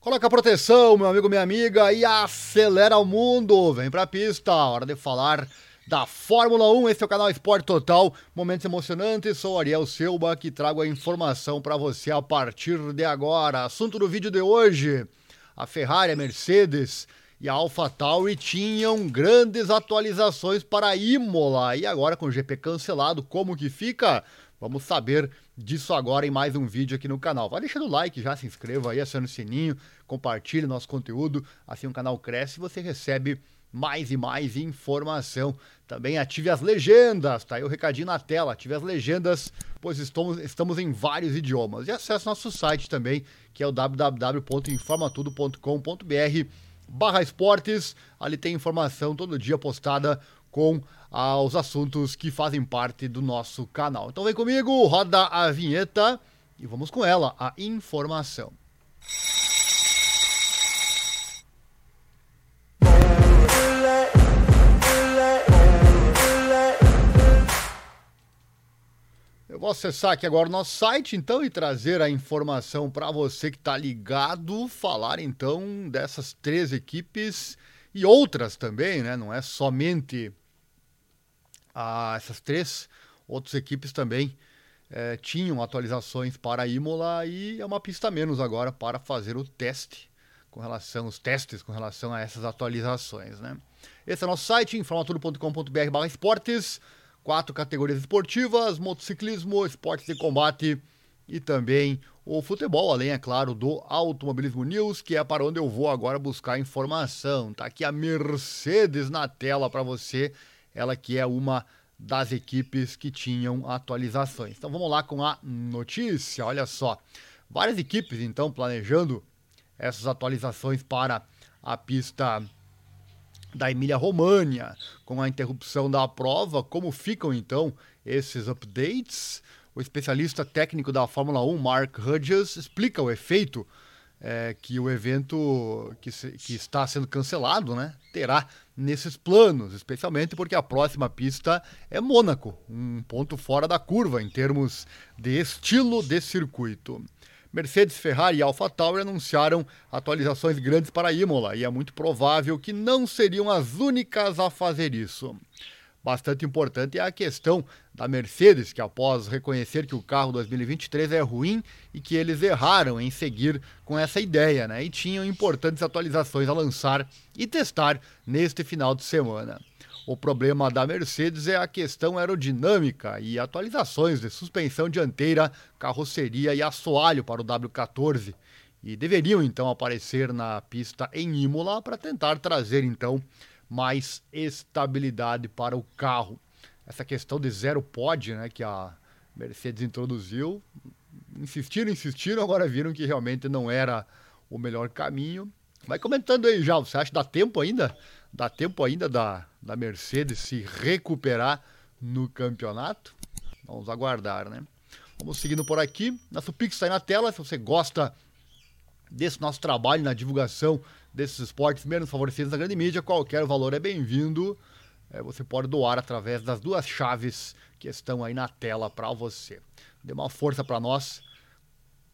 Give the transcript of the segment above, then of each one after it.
Coloca proteção, meu amigo, minha amiga, e acelera o mundo. Vem pra pista, hora de falar da Fórmula 1. Esse é o canal Esporte Total. Momentos emocionantes. Sou Ariel Selba que trago a informação para você a partir de agora. Assunto do vídeo de hoje: a Ferrari, a Mercedes e a AlphaTauri tinham grandes atualizações para a Imola. E agora com o GP cancelado, como que fica? Vamos saber disso agora em mais um vídeo aqui no canal. Vai deixando o like, já se inscreva aí, acione o sininho, compartilhe nosso conteúdo, assim o canal cresce e você recebe mais e mais informação. Também ative as legendas, tá aí o recadinho na tela, ative as legendas, pois estamos, estamos em vários idiomas. E acesse nosso site também, que é o www.informatudo.com.br barra esportes, ali tem informação todo dia postada com aos assuntos que fazem parte do nosso canal. Então vem comigo, roda a vinheta e vamos com ela, a informação. Eu vou acessar aqui agora o nosso site, então, e trazer a informação para você que está ligado, falar então dessas três equipes e outras também, né? Não é somente ah, essas três outras equipes também eh, tinham atualizações para a Imola e é uma pista menos agora para fazer o teste com relação os testes com relação a essas atualizações, né? Esse é nosso site informatudo.com.br/esportes, quatro categorias esportivas: motociclismo, esportes de combate e também o futebol, além, é claro, do Automobilismo News, que é para onde eu vou agora buscar informação. Tá aqui a Mercedes na tela para você ela que é uma das equipes que tinham atualizações. Então vamos lá com a notícia, olha só. Várias equipes então planejando essas atualizações para a pista da Emília-Românha, com a interrupção da prova, como ficam então esses updates? O especialista técnico da Fórmula 1, Mark Hudges, explica o efeito é, que o evento que, se, que está sendo cancelado né, terá nesses planos, especialmente porque a próxima pista é Mônaco, um ponto fora da curva em termos de estilo de circuito. Mercedes, Ferrari e AlphaTauri anunciaram atualizações grandes para Imola e é muito provável que não seriam as únicas a fazer isso bastante importante é a questão da Mercedes, que após reconhecer que o carro 2023 é ruim e que eles erraram em seguir com essa ideia, né? E tinham importantes atualizações a lançar e testar neste final de semana. O problema da Mercedes é a questão aerodinâmica e atualizações de suspensão dianteira, carroceria e assoalho para o W14. E deveriam então aparecer na pista em Imola para tentar trazer então mais estabilidade para o carro. Essa questão de zero pod, né, que a Mercedes introduziu, insistiram, insistiram, agora viram que realmente não era o melhor caminho. Vai comentando aí já, você acha que dá tempo ainda? Dá tempo ainda da, da Mercedes se recuperar no campeonato? Vamos aguardar, né? Vamos seguindo por aqui. Nosso Pix está aí na tela. Se você gosta desse nosso trabalho na divulgação desses esportes menos favorecidos na grande mídia, qualquer valor é bem-vindo. É, você pode doar através das duas chaves que estão aí na tela para você. Dê uma força para nós.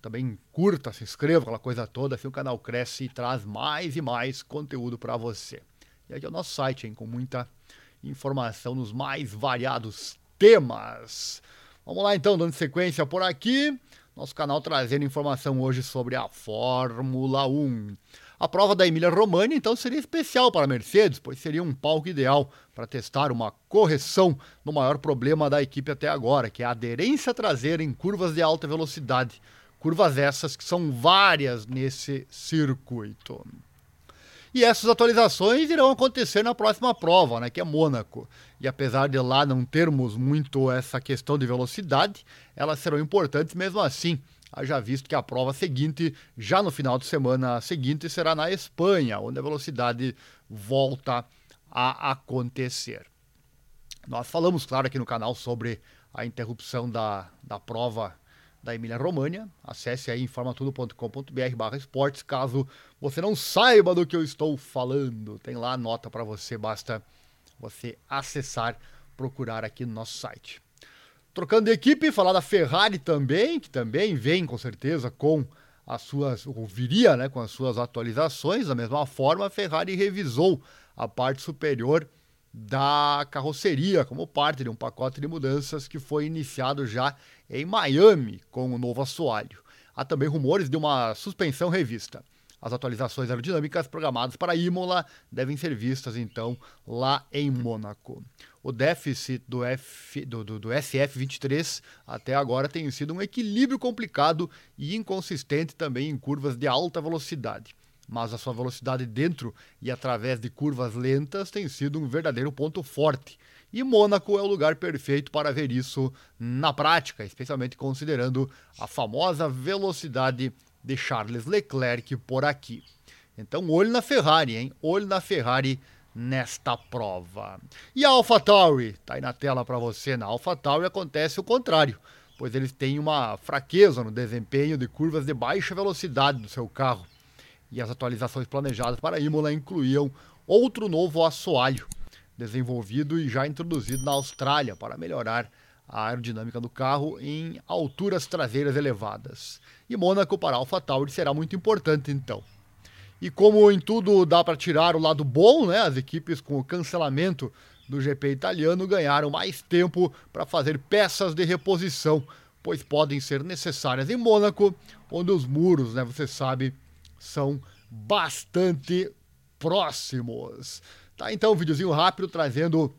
Também curta, se inscreva, aquela coisa toda, assim o canal cresce e traz mais e mais conteúdo para você. E aqui é o nosso site, hein, com muita informação nos mais variados temas. Vamos lá então, dando sequência por aqui. Nosso canal trazendo informação hoje sobre a Fórmula 1. A prova da Emília Romagna então seria especial para a Mercedes, pois seria um palco ideal para testar uma correção no maior problema da equipe até agora, que é a aderência traseira em curvas de alta velocidade. Curvas essas que são várias nesse circuito. E essas atualizações irão acontecer na próxima prova, né, que é Mônaco. E apesar de lá não termos muito essa questão de velocidade, elas serão importantes mesmo assim haja visto que a prova seguinte, já no final de semana seguinte, será na Espanha, onde a velocidade volta a acontecer. Nós falamos, claro, aqui no canal sobre a interrupção da, da prova da Emília România. Acesse aí informatudo.com.br barra esportes, caso você não saiba do que eu estou falando. Tem lá a nota para você, basta você acessar, procurar aqui no nosso site. Trocando de equipe, falar da Ferrari também, que também vem com certeza com as suas, ou viria né, com as suas atualizações. Da mesma forma, a Ferrari revisou a parte superior da carroceria como parte de um pacote de mudanças que foi iniciado já em Miami com o novo assoalho. Há também rumores de uma suspensão revista. As atualizações aerodinâmicas programadas para Imola devem ser vistas então lá em Mônaco. O déficit do, F, do, do, do SF23 até agora tem sido um equilíbrio complicado e inconsistente também em curvas de alta velocidade mas a sua velocidade dentro e através de curvas lentas tem sido um verdadeiro ponto forte. E Mônaco é o lugar perfeito para ver isso na prática, especialmente considerando a famosa velocidade de Charles Leclerc por aqui. Então, olho na Ferrari, hein? Olho na Ferrari nesta prova. E a AlphaTauri, tá aí na tela para você. Na AlphaTauri acontece o contrário, pois eles têm uma fraqueza no desempenho de curvas de baixa velocidade do seu carro. E as atualizações planejadas para Imola incluíam outro novo assoalho, desenvolvido e já introduzido na Austrália para melhorar a aerodinâmica do carro em alturas traseiras elevadas. E Mônaco para AlphaTauri será muito importante então. E como em tudo dá para tirar o lado bom, né, as equipes com o cancelamento do GP italiano ganharam mais tempo para fazer peças de reposição, pois podem ser necessárias em Mônaco, onde os muros, né, você sabe, são bastante próximos. Tá, então, um videozinho rápido trazendo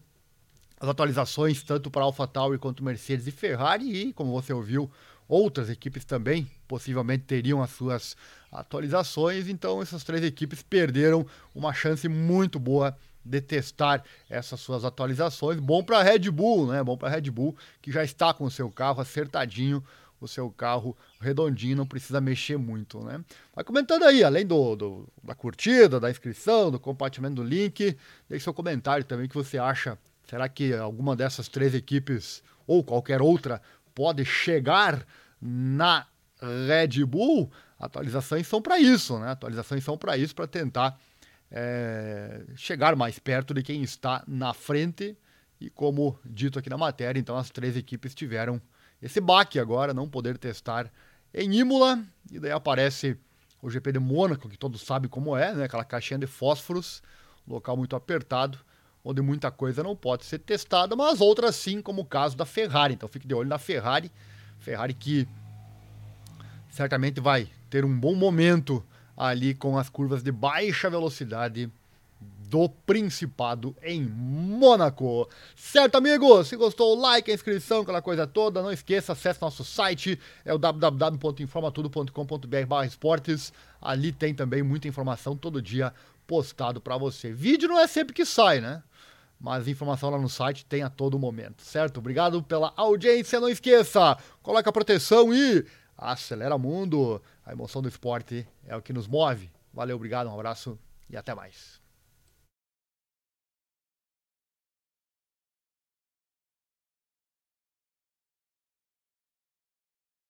as atualizações tanto para AlphaTauri quanto Mercedes e Ferrari e, como você ouviu, outras equipes também possivelmente teriam as suas atualizações. Então, essas três equipes perderam uma chance muito boa de testar essas suas atualizações. Bom para Red Bull, né? Bom para Red Bull que já está com o seu carro acertadinho o seu carro redondinho, não precisa mexer muito, né? Vai comentando aí, além do, do, da curtida, da inscrição, do compartilhamento do link, deixe seu comentário também que você acha. Será que alguma dessas três equipes ou qualquer outra pode chegar na Red Bull? Atualizações são para isso, né? Atualizações são para isso, para tentar é, chegar mais perto de quem está na frente. E como dito aqui na matéria, então as três equipes tiveram esse baque agora, não poder testar em Imola, e daí aparece o GP de Mônaco, que todos sabem como é, né? aquela caixinha de fósforos, local muito apertado, onde muita coisa não pode ser testada, mas outras sim, como o caso da Ferrari. Então fique de olho na Ferrari, Ferrari que certamente vai ter um bom momento ali com as curvas de baixa velocidade do Principado em Mônaco. Certo, amigos? Se gostou, like, a inscrição, aquela coisa toda. Não esqueça, acesse nosso site, é o www.informatudo.com.br esportes. Ali tem também muita informação todo dia postado para você. Vídeo não é sempre que sai, né? Mas informação lá no site tem a todo momento, certo? Obrigado pela audiência. Não esqueça, coloca a proteção e acelera o mundo. A emoção do esporte é o que nos move. Valeu, obrigado, um abraço e até mais.